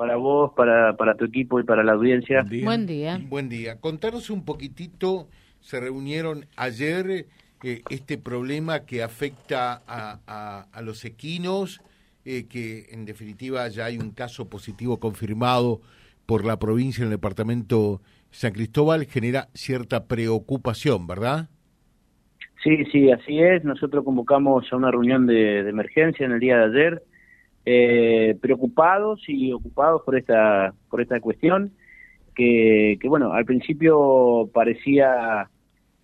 para vos, para, para tu equipo y para la audiencia. Buen día. Buen día. Contanos un poquitito, se reunieron ayer eh, este problema que afecta a, a, los equinos, eh, que en definitiva ya hay un caso positivo confirmado por la provincia en el departamento San Cristóbal, genera cierta preocupación, ¿verdad? Sí, sí, así es. Nosotros convocamos a una reunión de, emergencia en el día de ayer, eh, preocupados y ocupados por esta por esta cuestión, que, que, bueno, al principio parecía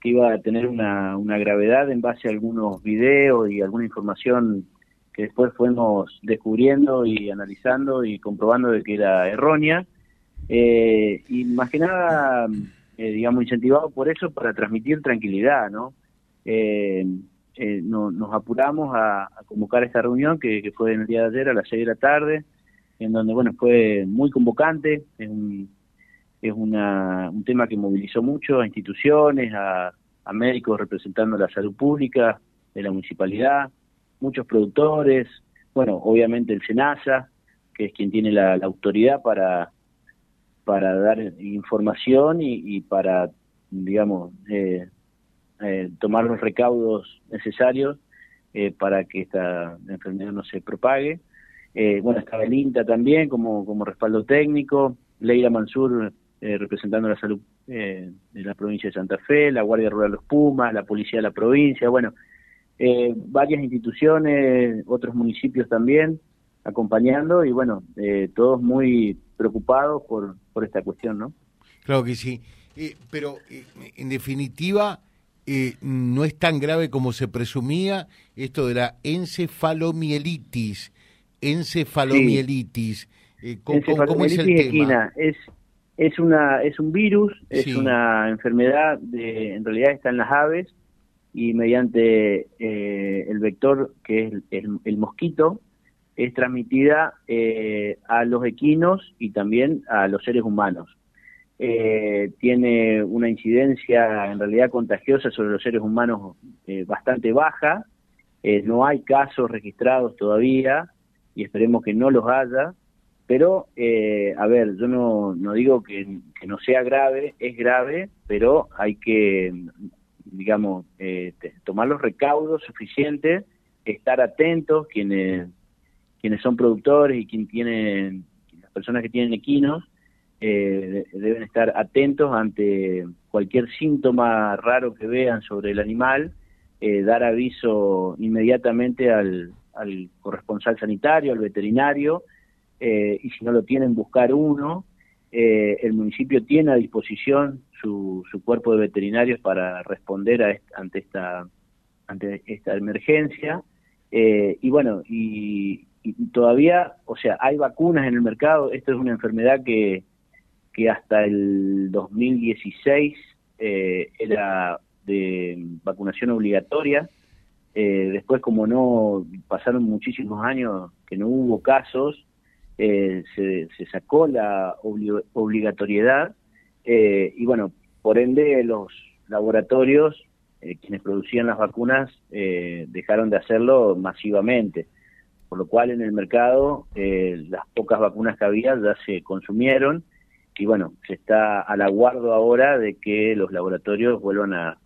que iba a tener una, una gravedad en base a algunos videos y alguna información que después fuimos descubriendo y analizando y comprobando de que era errónea. Eh, y más que nada, eh, digamos, incentivado por eso para transmitir tranquilidad, ¿no? eh, eh nos apuramos a, convocar esta reunión que, fue en el día de ayer a las 6 de la tarde, en donde, bueno, fue muy convocante, es un, es una, un tema que movilizó mucho a instituciones, a, médicos representando la salud pública de la municipalidad, muchos productores, bueno, obviamente el SENASA, que es quien tiene la, autoridad para, para dar información y, y para, digamos, eh, eh, tomar los recaudos necesarios eh, para que esta enfermedad no se propague. Eh, bueno, estaba el INTA también como, como respaldo técnico, Leila Mansur representando la salud de la provincia de Santa Fe, la Guardia Rural Los Pumas, la Policía de la provincia, bueno, varias instituciones, otros municipios también acompañando y bueno, todos muy preocupados por, por esta cuestión, ¿no? Claro que sí, pero en definitiva eh, no es tan grave como se presumía esto de la encefalomielitis. Encefalomielitis. Eh, ¿cómo, es el tema? Es, es, una, es un virus, es una enfermedad, de, en realidad está en las aves y mediante eh, el vector que es el, el, mosquito es transmitida a los equinos y también a los seres humanos eh, tiene una incidencia en realidad contagiosa sobre los seres humanos eh, bastante baja, eh, no hay casos registrados todavía y esperemos que no los haya, pero eh, a ver, yo no, no digo que, no sea grave, es grave, pero hay que, digamos, tomar los recaudos suficientes, estar atentos quienes, quienes son productores y quien tienen, las personas que tienen equinos, eh, deben estar atentos ante cualquier síntoma raro que vean sobre el animal, eh, dar aviso inmediatamente al, corresponsal sanitario, al veterinario, eh, y si no lo tienen, buscar uno. el municipio tiene a disposición su, cuerpo de veterinarios para responder ante, esta, ante esta emergencia. y bueno, y, y todavía, o sea, hay vacunas en el mercado, esto es una enfermedad que, que hasta el 2016 eh, era de vacunación obligatoria. Eh, después, como no pasaron muchísimos años que no hubo casos, eh, se, sacó la obligatoriedad y bueno, por ende los laboratorios, quienes producían las vacunas, dejaron de hacerlo masivamente. Por lo cual en el mercado las pocas vacunas que había ya se consumieron y bueno, se está al aguardo ahora de que los laboratorios vuelvan a,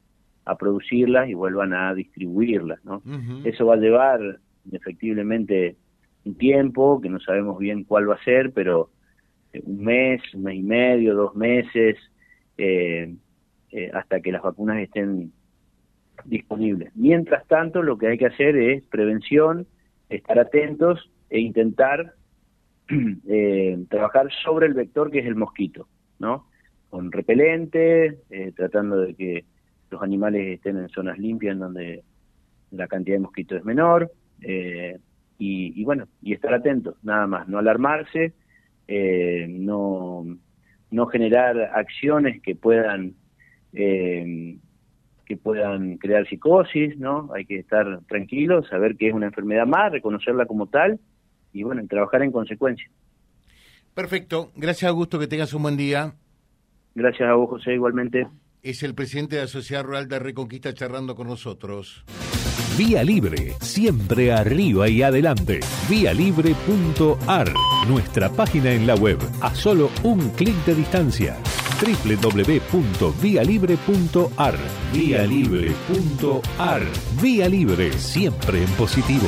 producirlas y vuelvan a distribuirlas, ¿no? Eso va a llevar efectivamente un tiempo, que no sabemos bien cuál va a ser, pero eh, un mes, un mes y medio, dos meses, eh, eh, hasta que las vacunas estén disponibles. Mientras tanto, lo que hay que hacer es prevención, estar atentos e intentar eh, trabajar sobre el vector que es el mosquito, ¿no? Con repelente, eh, tratando de que los animales estén en zonas limpias en donde la cantidad de mosquitos es menor, eh, y, bueno, y estar atentos, nada más, no alarmarse, no, no generar acciones que puedan que puedan crear psicosis, ¿no? Hay que estar tranquilos, saber que es una enfermedad más, reconocerla como tal y bueno, trabajar en consecuencia. Perfecto, gracias Augusto, que tengas un buen día. Gracias a vos, José, igualmente. Es el presidente de la Sociedad Rural de Reconquista charlando con nosotros. Vía Libre, siempre arriba y adelante. Vialibre.ar, nuestra página en la web, a solo un clic de distancia www.vialibre.ar. Vía Libre.ar. Vía Libre, siempre en positivo.